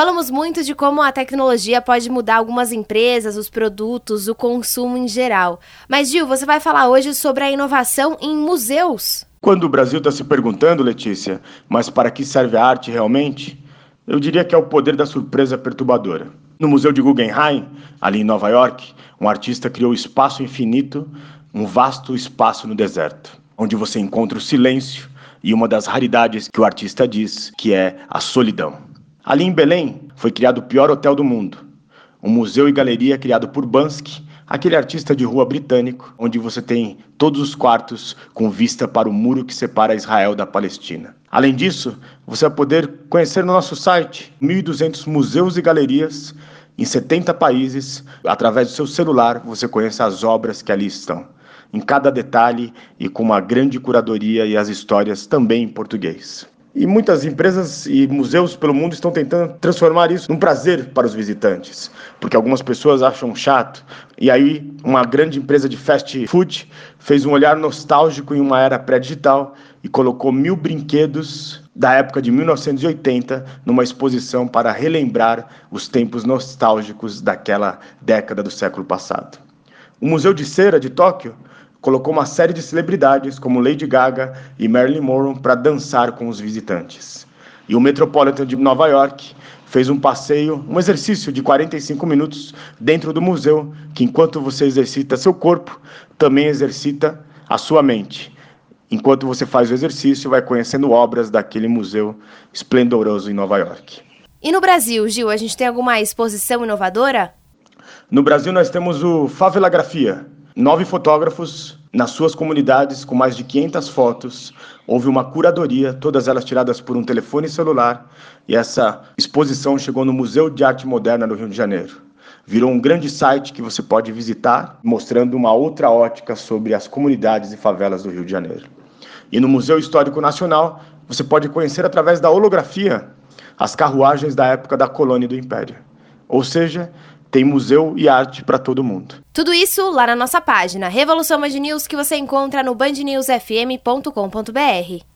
Falamos muito de como a tecnologia pode mudar algumas empresas, os produtos, o consumo em geral. Mas, Gil, você vai falar hoje sobre a inovação em museus. Quando o Brasil está se perguntando, Letícia, mas para que serve a arte realmente? Eu diria que é o poder da surpresa perturbadora. No Museu de Guggenheim, ali em Nova York, um artista criou espaço infinito, um vasto espaço no deserto, onde você encontra o silêncio e uma das raridades que o artista diz, que é a solidão. Ali em Belém foi criado o pior hotel do mundo, um museu e galeria criado por Bansky, aquele artista de rua britânico, onde você tem todos os quartos com vista para o muro que separa Israel da Palestina. Além disso, você vai poder conhecer no nosso site 1.200 museus e galerias em 70 países. Através do seu celular, você conhece as obras que ali estão, em cada detalhe e com uma grande curadoria e as histórias também em português. E muitas empresas e museus pelo mundo estão tentando transformar isso num prazer para os visitantes, porque algumas pessoas acham chato. E aí, uma grande empresa de fast food fez um olhar nostálgico em uma era pré-digital e colocou mil brinquedos da época de 1980 numa exposição para relembrar os tempos nostálgicos daquela década do século passado. O Museu de Cera de Tóquio colocou uma série de celebridades como Lady Gaga e Marilyn Monroe para dançar com os visitantes. E o Metropolitan de Nova York fez um passeio, um exercício de 45 minutos dentro do museu, que enquanto você exercita seu corpo, também exercita a sua mente. Enquanto você faz o exercício, vai conhecendo obras daquele museu esplendoroso em Nova York. E no Brasil, Gil, a gente tem alguma exposição inovadora? No Brasil nós temos o Favelagrafia, Nove fotógrafos nas suas comunidades com mais de 500 fotos. Houve uma curadoria, todas elas tiradas por um telefone celular, e essa exposição chegou no Museu de Arte Moderna do Rio de Janeiro. Virou um grande site que você pode visitar, mostrando uma outra ótica sobre as comunidades e favelas do Rio de Janeiro. E no Museu Histórico Nacional, você pode conhecer através da holografia as carruagens da época da colônia do Império. Ou seja, tem museu e arte para todo mundo. Tudo isso lá na nossa página Revolução Band News que você encontra no bandnewsfm.com.br.